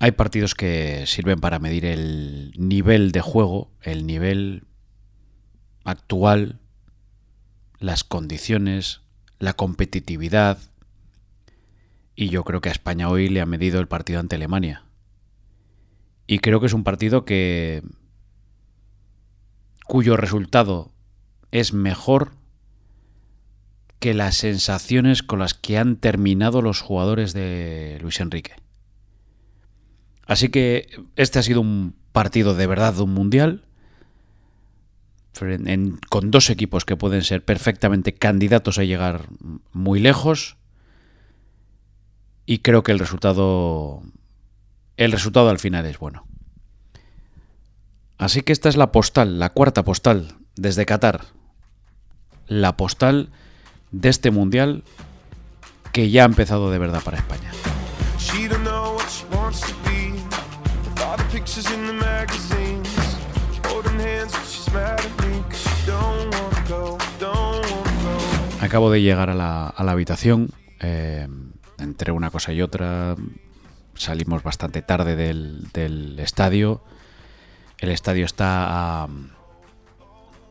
hay partidos que sirven para medir el nivel de juego, el nivel actual, las condiciones, la competitividad. Y yo creo que a España hoy le ha medido el partido ante Alemania. Y creo que es un partido que cuyo resultado es mejor que las sensaciones con las que han terminado los jugadores de Luis Enrique. Así que este ha sido un partido de verdad de un mundial, con dos equipos que pueden ser perfectamente candidatos a llegar muy lejos. Y creo que el resultado. El resultado al final es bueno. Así que esta es la postal, la cuarta postal desde Qatar. La postal de este mundial que ya ha empezado de verdad para España. Acabo de llegar a la, habitación, eh, entre una cosa y otra, salimos bastante tarde del, estadio. El estadio está a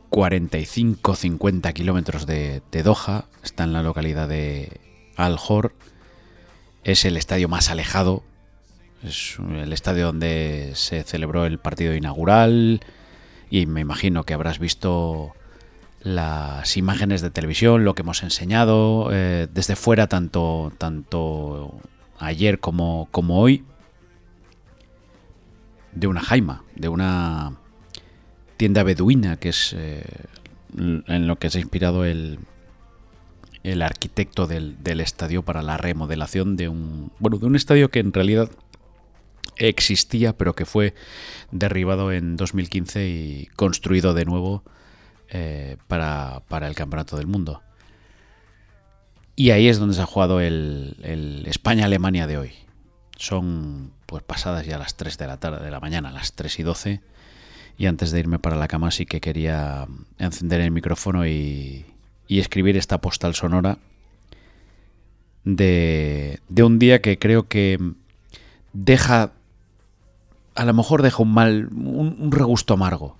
45-50 kilómetros de, de, Doha, está en la localidad de Al-Hor. Es el estadio más alejado, es el estadio donde se celebró el partido inaugural y me imagino que habrás visto las imágenes de televisión, lo que hemos enseñado eh, desde fuera, tanto, tanto ayer como, como hoy, de una jaima, de una tienda beduina, que es eh, en lo que se ha inspirado el, el arquitecto del, del, estadio para la remodelación de un, bueno, de un estadio que en realidad existía, pero que fue derribado en 2015 y construido de nuevo eh, para, el Campeonato del Mundo. Y ahí es donde se ha jugado el, España-Alemania de hoy. Son pues pasadas ya las 3 de la tarde de la mañana, las 3 y 12. Y antes de irme para la cama sí que quería encender el micrófono y, y escribir esta postal sonora de, de un día que creo que deja, a lo mejor deja un mal, un regusto amargo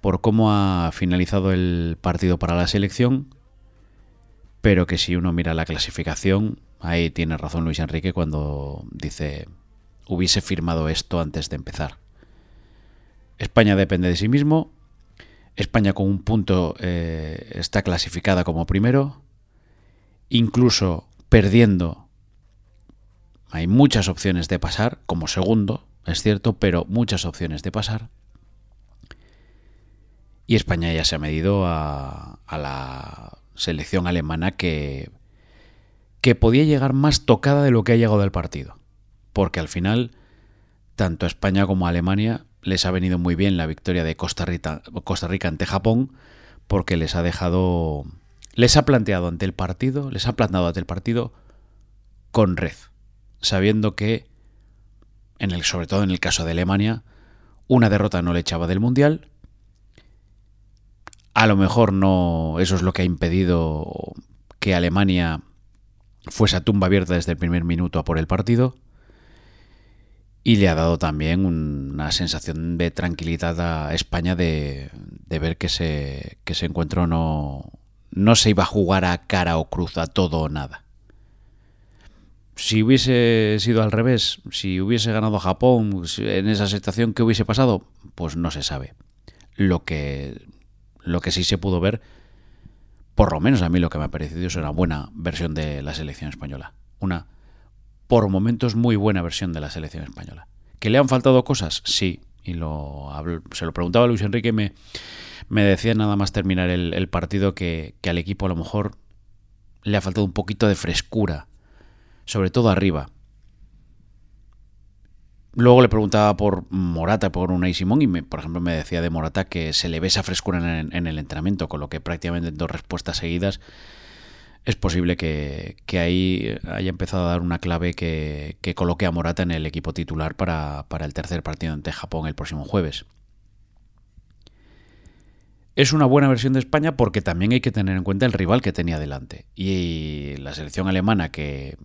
por cómo ha finalizado el partido para la selección, pero que si uno mira la clasificación, ahí tiene razón Luis Enrique cuando dice hubiese firmado esto antes de empezar. España depende de sí mismo, España con un punto eh, está clasificada como primero, incluso perdiendo hay muchas opciones de pasar, como segundo, es cierto, pero muchas opciones de pasar. Y España ya se ha medido a, la selección alemana que, que podía llegar más tocada de lo que ha llegado del partido. Porque al final, tanto a España como a Alemania les ha venido muy bien la victoria de Costa Rica, Costa Rica ante Japón, porque les ha dejado. Les ha planteado ante el partido, les ha plantado ante el partido con red, sabiendo que, en el, sobre todo en el caso de Alemania, una derrota no le echaba del Mundial a lo mejor no, eso es lo que ha impedido que Alemania fuese a tumba abierta desde el primer minuto a por el partido. Y le ha dado también una sensación de tranquilidad a España de, ver que ese, que ese encuentro no, no se iba a jugar a cara o cruz, a todo o nada. Si hubiese sido al revés, si hubiese ganado Japón en esa situación, ¿qué hubiese pasado? Pues no se sabe. Lo que lo que sí se pudo ver, por lo menos a mí lo que me ha parecido es una buena versión de la selección española. Una, por momentos, muy buena versión de la selección española. ¿Que le han faltado cosas? Sí. Y lo, se lo preguntaba Luis Enrique me, me decía nada más terminar el, partido que, que al equipo a lo mejor le ha faltado un poquito de frescura, sobre todo arriba. Luego le preguntaba por Morata, por Unai Simón, y me, por ejemplo me decía de Morata que se le ve esa frescura en, el entrenamiento, con lo que prácticamente dos respuestas seguidas es posible que, ahí haya empezado a dar una clave que, coloque a Morata en el equipo titular para, para el tercer partido ante Japón el próximo jueves. Es una buena versión de España porque también hay que tener en cuenta el rival que tenía delante. Y la selección alemana que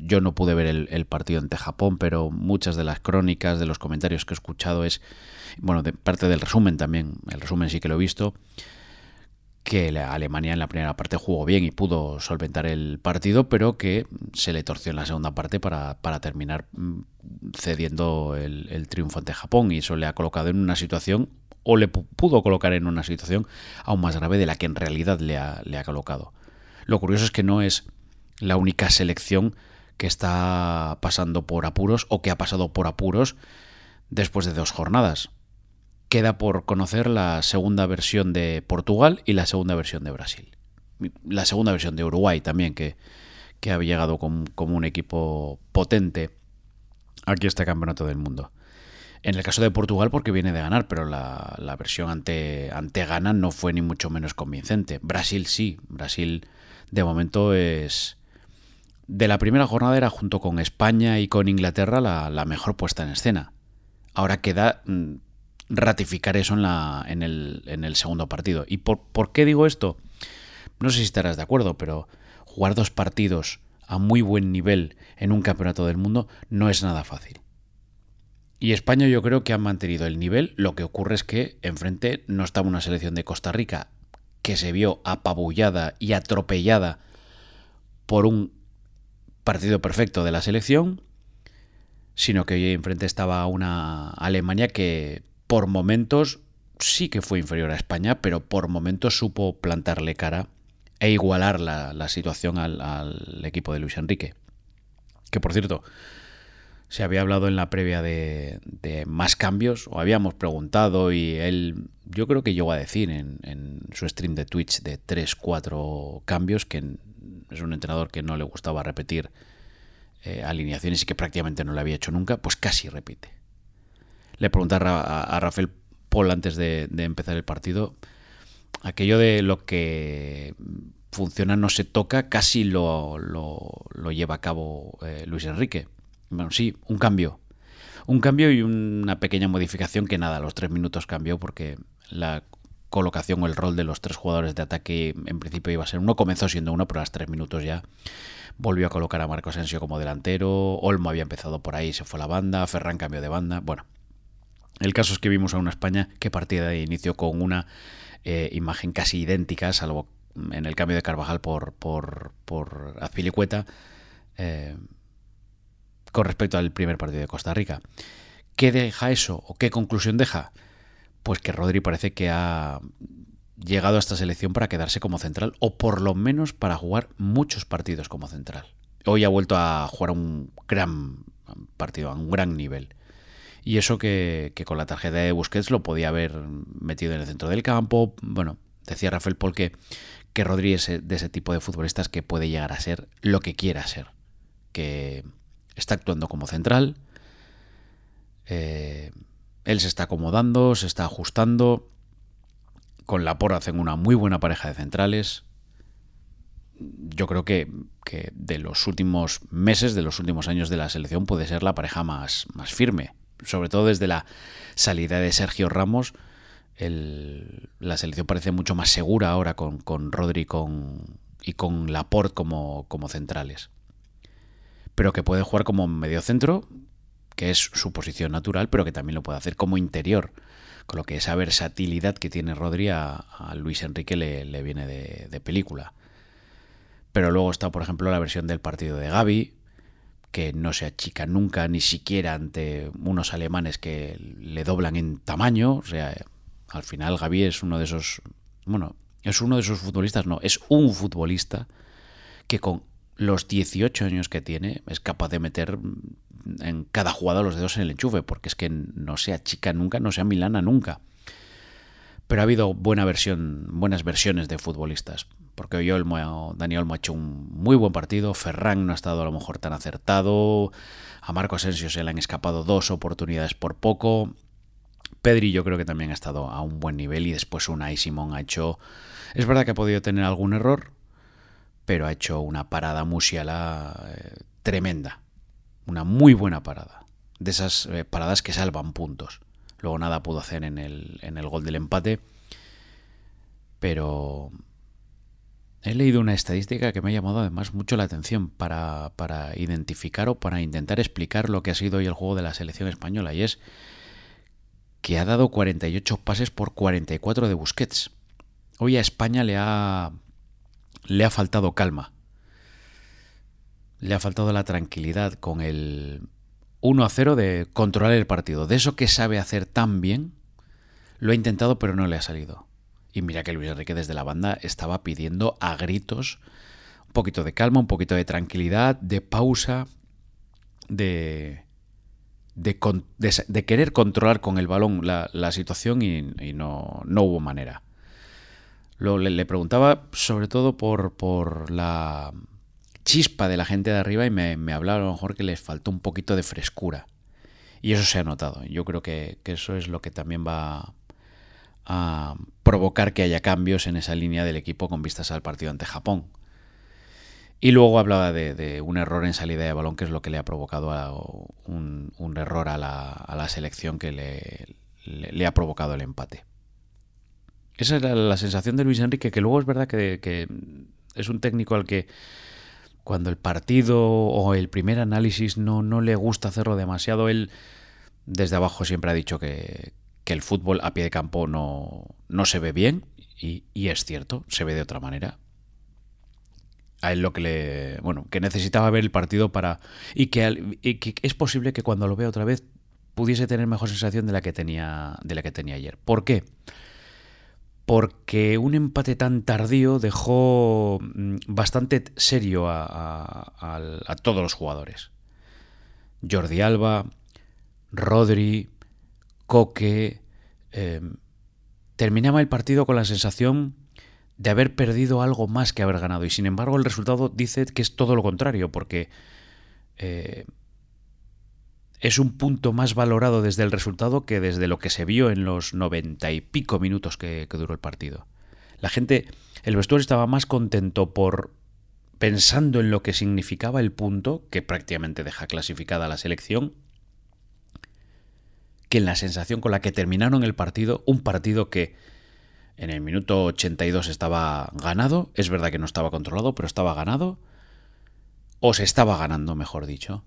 Yo no pude ver el, partido ante Japón, pero muchas de las crónicas, de los comentarios que he escuchado es, bueno, de parte del resumen también, el resumen sí que lo he visto, que Alemania en la primera parte jugó bien y pudo solventar el partido, pero que se le torció en la segunda parte para, terminar mm, cediendo el, triunfo ante Japón y eso le ha colocado en una situación o le pudo colocar en una situación aún más grave de la que en realidad le ha, le ha colocado. Lo curioso es que no es la única selección que está pasando por apuros o que ha pasado por apuros después de dos jornadas queda por conocer la segunda versión de Portugal y la segunda versión de Brasil. La segunda versión de Uruguay también, que, que ha llegado como, un equipo potente aquí este campeonato del mundo. En el caso de Portugal, porque viene de ganar, pero la, la, versión ante, ante Ghana no fue ni mucho menos convincente. Brasil sí, Brasil de momento es... De la primera jornada era junto con España y con Inglaterra la, mejor puesta en escena. Ahora queda mm, ratificar eso en, el, segundo partido. ¿Y por, por qué digo esto? No sé si estarás de acuerdo, pero jugar dos partidos a muy buen nivel en un campeonato del mundo no es nada fácil. Y España yo creo que ha mantenido el nivel, lo que ocurre es que enfrente no estaba una selección de Costa Rica que se vio apabullada y atropellada por un partido perfecto de la selección, sino que hoy enfrente estaba una Alemania que por momentos sí que fue inferior a España, pero por momentos supo plantarle cara e igualar la, situación al, equipo de Luis Enrique. Que por cierto, se había hablado en la previa de, más cambios, o habíamos preguntado, y él, yo creo que llegó a decir en, su stream de Twitch de 3-4 cambios, que es un entrenador que no le gustaba repetir eh, alineaciones y que prácticamente no lo había hecho nunca, pues casi repite le pregunté a, Rafael Paul antes de, empezar el partido, aquello de lo que funciona no se toca, casi lo, lleva a cabo eh, Luis Enrique. Bueno, sí, un cambio. Un cambio y una pequeña modificación que nada, a los tres minutos cambió porque la colocación o el rol de los tres jugadores de ataque en principio iba a ser uno, comenzó siendo uno, pero a los tres minutos ya volvió a colocar a Marco Asensio como delantero, Olmo había empezado por ahí, se fue a la banda, Ferran cambió de banda, bueno, el caso es que vimos a una España que partía de inicio con una eh, imagen casi idéntica, salvo en el cambio de Carvajal por, por, por Azpilicueta, eh, con respecto al primer partido de Costa Rica. ¿Qué deja eso o qué conclusión deja? Pues que Rodri parece que ha llegado a esta selección para quedarse como central o por lo menos para jugar muchos partidos como central. Hoy ha vuelto a jugar un gran partido, a un gran nivel. Y eso que, con la tarjeta de Busquets lo podía haber metido en el centro del campo. Bueno, decía Rafael Paul que, que Rodri es de ese tipo de futbolistas que puede llegar a ser lo que quiera ser. Que está actuando como central. Eh, él se está acomodando, se está ajustando. Con la porra hacen una muy buena pareja de centrales. Yo creo que, que, de los últimos meses, de los últimos años de la selección, puede ser la pareja más, más firme sobre todo desde la salida de Sergio Ramos, la selección parece mucho más segura ahora con, con Rodri con, y con Laporte como, como centrales. Pero que puede jugar como medio centro, que es su posición natural, pero que también lo puede hacer como interior. Con lo que esa versatilidad que tiene Rodri a, Luis Enrique le, viene de, de, película. Pero luego está, por ejemplo, la versión del partido de Gaby, que no se achica nunca, ni siquiera ante unos alemanes que le doblan en tamaño. O sea, al final Gaby es uno de esos, bueno, es uno de esos futbolistas, no, es un futbolista que con los 18 años que tiene es capaz de meter en cada jugada los dedos en el enchufe, porque es que no se achica nunca, no se milana nunca. Pero ha habido buena versión, buenas versiones de futbolistas porque hoy Olmo, Dani Olmo ha hecho un muy buen partido, Ferran no ha estado a lo mejor tan acertado, a Marco Asensio se le han escapado dos oportunidades por poco, Pedri yo creo que también ha estado a un buen nivel y después Unai Simón ha hecho... Es verdad que ha podido tener algún error, pero ha hecho una parada Musiala eh, tremenda, una muy buena parada, de esas eh, paradas que salvan puntos. Luego nada pudo hacer en el, en el gol del empate, pero he leído una estadística que me ha llamado además mucho la atención para, para identificar o para intentar explicar lo que ha sido hoy el juego de la selección española y es que ha dado 48 pases por 44 de Busquets. Hoy a España le ha, le ha faltado calma. Le ha faltado la tranquilidad con el 1 a 0 de controlar el partido. De eso que sabe hacer tan bien, lo ha intentado pero no le ha salido. Y mira que Luis Enrique desde la banda estaba pidiendo a gritos un poquito de calma, un poquito de tranquilidad, de pausa, de, de, querer controlar con el balón la, situación y, no, no, hubo manera. Lo, le, preguntaba sobre todo por, por, la chispa de la gente de arriba y me, me, hablaba a lo mejor que les faltó un poquito de frescura. Y eso se ha notado. Yo creo que, que eso es lo que también va a provocar que haya cambios en esa línea del equipo con vistas al partido ante Japón. Y luego hablaba de, un error en salida de balón, que es lo que le ha provocado un, error a la, selección que le, ha provocado el empate. Esa era la sensación de Luis Enrique, que luego es verdad que, es un técnico al que cuando el partido o el primer análisis no, no le gusta hacerlo demasiado, él desde abajo siempre ha dicho que, el fútbol a pie de campo no, no se ve bien, y, y es cierto, se ve de otra manera a él lo que le. Bueno, que necesitaba ver el partido para. Y que, es posible que cuando lo vea otra vez pudiese tener mejor sensación de la que tenía, de la que tenía ayer. ¿Por qué? Un empate tan tardío dejó mm, bastante serio a, todos los jugadores. Jordi Alba, Rodri, Coque. Eh, terminaba el partido con la sensación de haber perdido algo más que haber ganado. Y sin embargo el resultado dice que es todo lo contrario, porque eh, es un punto más valorado desde el resultado que desde lo que se vio en los noventa y pico minutos que, duró el partido. La gente, el vestuario estaba más contento por pensando en lo que significaba el punto, que prácticamente deja clasificada la selección, que en la sensación con la que terminaron el partido, un partido que en el minuto 82 estaba ganado. Es verdad que no estaba controlado, pero estaba ganado. O se estaba ganando, mejor dicho.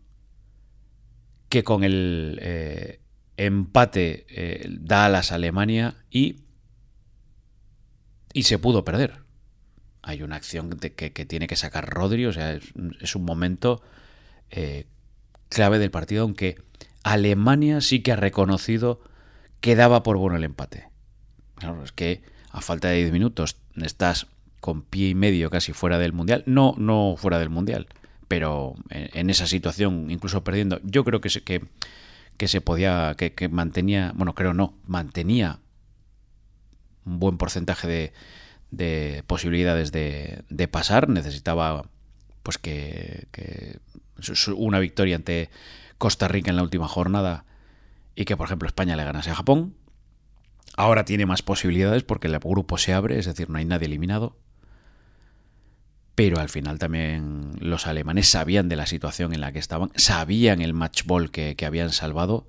Que con el eh, empate eh, Dallas-Alemania y, y se pudo perder. Hay una acción que, tiene que sacar Rodri, o sea, es, un momento eh, clave del partido, aunque Alemania sí que ha reconocido que daba por bueno el empate. Claro, es que a falta de 10 minutos estás con pie y medio casi fuera del Mundial. No, no fuera del Mundial, pero en, esa situación, incluso perdiendo, yo creo que se, que, se podía, que, mantenía, bueno, creo no, mantenía un buen porcentaje de, de posibilidades de, de, pasar. Necesitaba pues que, que una victoria ante Costa Rica en la última jornada y que, por ejemplo, España le ganase a Japón. Ahora tiene más posibilidades porque el grupo se abre, es decir, no hay nadie eliminado. Pero al final también los alemanes sabían de la situación en la que estaban, sabían el match ball que, habían salvado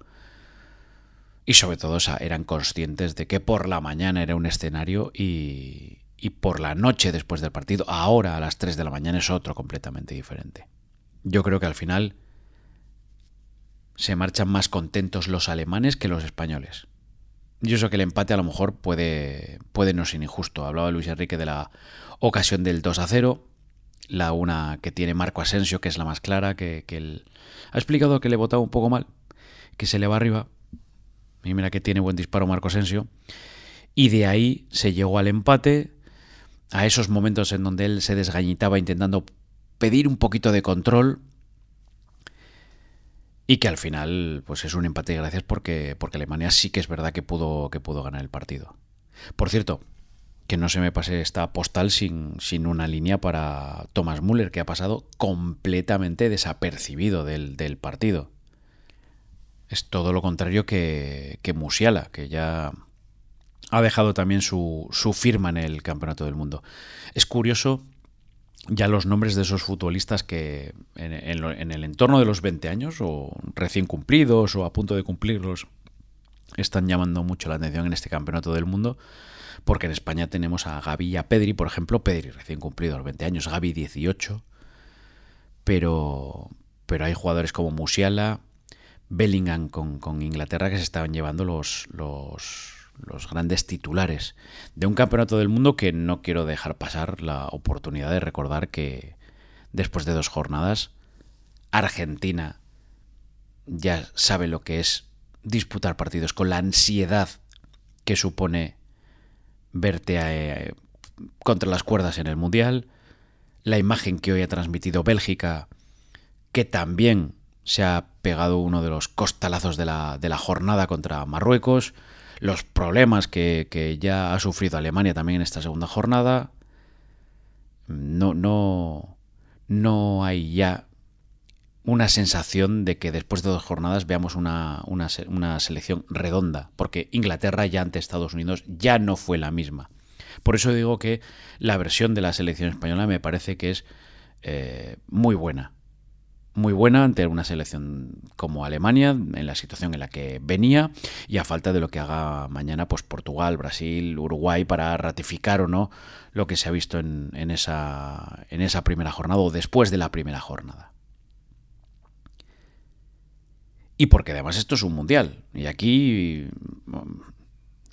y sobre todo eran conscientes de que por la mañana era un escenario y, y por la noche después del partido, ahora a las 3 de la mañana es otro completamente diferente. Yo creo que al final se marchan más contentos los alemanes que los españoles. Yo sé que el empate a lo mejor puede, puede no ser injusto. Hablaba Luis Enrique de la ocasión del 2 a 0, la una que tiene Marco Asensio, que es la más clara, que, él ha explicado que le votaba un poco mal, que se le va arriba. Y mira que tiene buen disparo Marco Asensio. Y de ahí se llegó al empate, a esos momentos en donde él se desgañitaba intentando pedir un poquito de control, y que al final pues es un empate gracias porque, porque Alemania sí que es verdad que pudo, que pudo ganar el partido. Por cierto, que no se me pase esta postal sin, sin una línea para Thomas Müller, que ha pasado completamente desapercibido del, partido. Es todo lo contrario que, que Musiala, que ya ha dejado también su, su firma en el Campeonato del Mundo. Es curioso ya los nombres de esos futbolistas que en, el entorno de los 20 años o recién cumplidos o a punto de cumplirlos están llamando mucho la atención en este campeonato del mundo, porque en España tenemos a Gaby y a Pedri, por ejemplo, Pedri recién cumplido los 20 años, Gaby 18, pero, pero hay jugadores como Musiala, Bellingham con, Inglaterra que se estaban llevando los, los, los grandes titulares de un campeonato del mundo que no quiero dejar pasar la oportunidad de recordar que después de dos jornadas Argentina ya sabe lo que es disputar partidos con la ansiedad que supone verte eh, contra las cuerdas en el Mundial, la imagen que hoy ha transmitido Bélgica, que también se ha pegado uno de los costalazos de la, de la jornada contra Marruecos, los problemas que, que, ya ha sufrido Alemania también en esta segunda jornada. No, no, no hay ya una sensación de que después de dos jornadas veamos una, una, selección redonda, porque Inglaterra ya ante Estados Unidos ya no fue la misma. Por eso digo que la versión de la selección española me parece que es eh, muy buena. Muy buena ante una selección como Alemania, en la situación en la que venía, y a falta de lo que haga mañana pues Portugal, Brasil, Uruguay, para ratificar o no lo que se ha visto en, esa, en esa primera jornada o después de la primera jornada. Y porque además esto es un mundial. Y aquí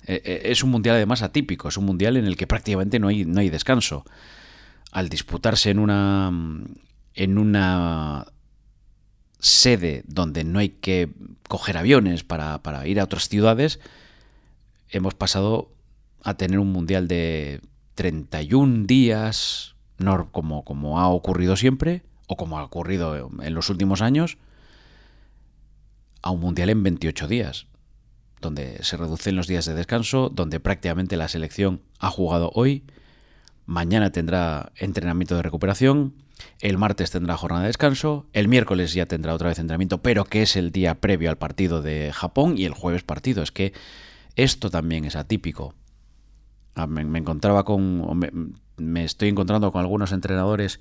eh, eh, es un mundial además atípico, es un mundial en el que prácticamente no hay, no hay descanso. Al disputarse en una, en una sede donde no hay que coger aviones para, ir a otras ciudades, hemos pasado a tener un mundial de 31 días, no como, como ha ocurrido siempre, o como ha ocurrido en los últimos años, a un mundial en 28 días, donde se reducen los días de descanso, donde prácticamente la selección ha jugado hoy, mañana tendrá entrenamiento de recuperación, el martes tendrá jornada de descanso, el miércoles ya tendrá otra vez entrenamiento, pero que es el día previo al partido de Japón y el jueves partido. Es que esto también es atípico. Ah, me, encontraba con, me, estoy encontrando con algunos entrenadores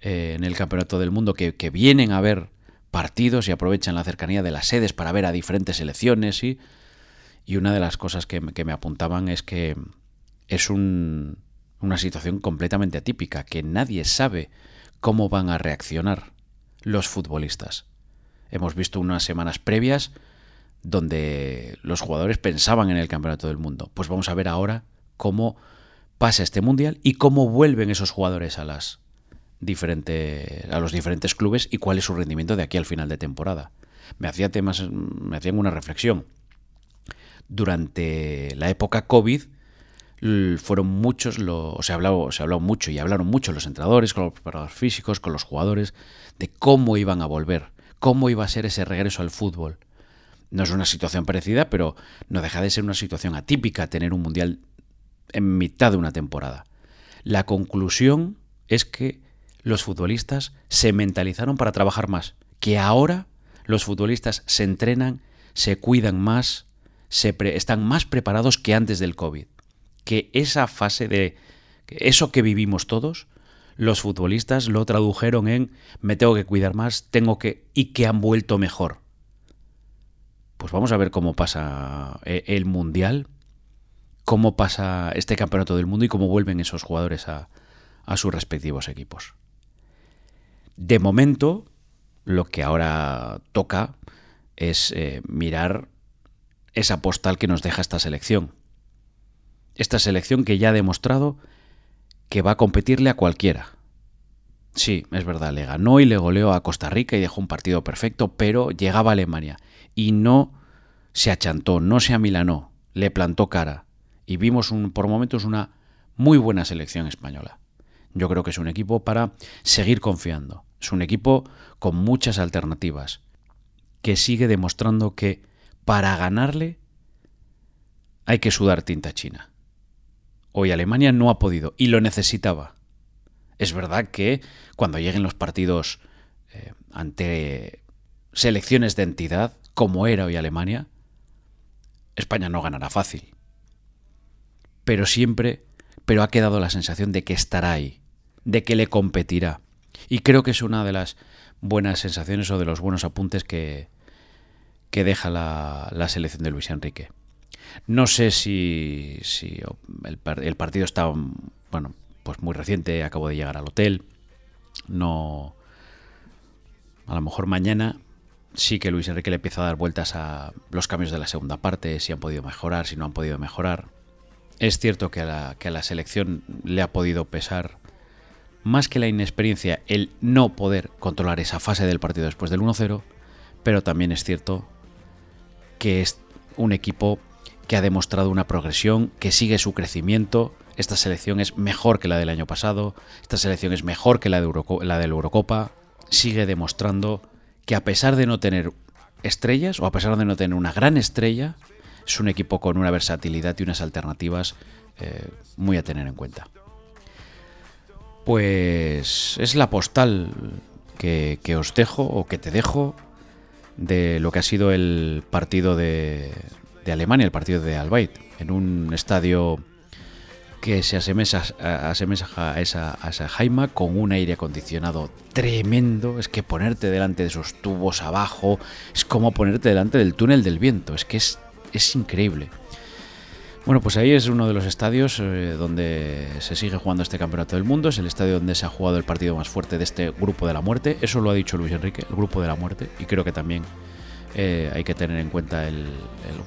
eh, en el Campeonato del Mundo que, que vienen a ver partidos y aprovechan la cercanía de las sedes para ver a diferentes selecciones. Y, y una de las cosas que, me apuntaban es que es un, una situación completamente atípica, que nadie sabe cómo van a reaccionar los futbolistas. Hemos visto unas semanas previas donde los jugadores pensaban en el Campeonato del Mundo. Pues vamos a ver ahora cómo pasa este Mundial y cómo vuelven esos jugadores a las, a los diferentes clubes y cuál es su rendimiento de aquí al final de temporada. Me hacía temas, me hacían una reflexión. Durante la época COVID fueron muchos, lo, se, ha hablado, se habló mucho y hablaron mucho los entrenadores, con los preparadores físicos, con los jugadores, de cómo iban a volver, cómo iba a ser ese regreso al fútbol. No es una situación parecida, pero no deja de ser una situación atípica tener un mundial en mitad de una temporada. La conclusión es que los futbolistas se mentalizaron para trabajar más, que ahora los futbolistas se entrenan, se cuidan más, se están más preparados que antes del COVID. Que esa fase de eso que vivimos todos, los futbolistas lo tradujeron en me tengo que cuidar más, tengo que y que han vuelto mejor. Pues vamos a ver cómo pasa eh, el mundial, cómo pasa este campeonato del mundo y cómo vuelven esos jugadores a, a sus respectivos equipos. De momento, lo que ahora toca es eh, mirar esa postal que nos deja esta selección. Esta selección que ya ha demostrado que va a competirle a cualquiera. Sí, es verdad, le ganó y le goleó a Costa Rica y dejó un partido perfecto, pero llegaba a Alemania y no se achantó, no se amilanó, le plantó cara. Y vimos un, por momentos una muy buena selección española. Yo creo que es un equipo para seguir confiando. Es un equipo con muchas alternativas, que sigue demostrando que para ganarle hay que sudar tinta china. Hoy Alemania no ha podido y lo necesitaba. Es verdad que cuando lleguen los partidos eh, ante selecciones de entidad, como era hoy Alemania, España no ganará fácil. Pero siempre, pero ha quedado la sensación de que estará ahí, de que le competirá. Y creo que es una de las buenas sensaciones o de los buenos apuntes que, que deja la, la selección de Luis Enrique. No sé si, si el, partido está, bueno, pues muy reciente, acabo de llegar al hotel. No. A lo mejor mañana sí que Luis Enrique le empieza a dar vueltas a los cambios de la segunda parte, si han podido mejorar, si no han podido mejorar. Es cierto que a la, que a la selección le ha podido pesar más que la inexperiencia el no poder controlar esa fase del partido después del 1-0, pero también es cierto que es un equipo que ha demostrado una progresión, que sigue su crecimiento. Esta selección es mejor que la del año pasado, esta selección es mejor que la de, la Eurocopa, sigue demostrando que a pesar de no tener estrellas o a pesar de no tener una gran estrella, es un equipo con una versatilidad y unas alternativas eh, muy a tener en cuenta. Pues es la postal que, os dejo o que te dejo de lo que ha sido el partido de, de Alemania, el partido de Albait, en un estadio que se asemeja, a, esa, a Jaima con un aire acondicionado tremendo. Es que ponerte delante de esos tubos abajo es como ponerte delante del túnel del viento. Es que es, es increíble. Bueno, pues ahí es uno de los estadios eh, donde se sigue jugando este campeonato del mundo. Es el estadio donde se ha jugado el partido más fuerte de este grupo de la muerte. Eso lo ha dicho Luis Enrique, el grupo de la muerte. Y creo que también eh, hay que tener en cuenta el,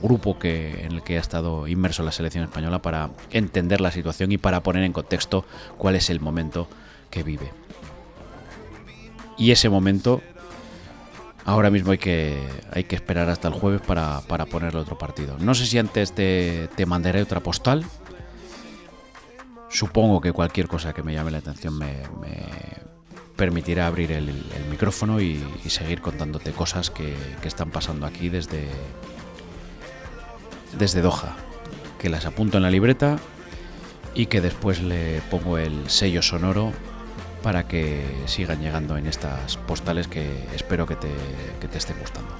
grupo que, en el que ha estado inmerso la selección española para entender la situación y para poner en contexto cuál es el momento que vive. Y ese momento, ahora mismo hay que, hay que esperar hasta el jueves para, para ponerle otro partido. No sé si antes te, te mandaré otra postal. Supongo que cualquier cosa que me llame la atención me permitirá abrir el, micrófono y, seguir contándote cosas que, están pasando aquí desde, desde Doha, que las apunto en la libreta y que después le pongo el sello sonoro para que sigan llegando en estas postales que espero que te, que te estén gustando.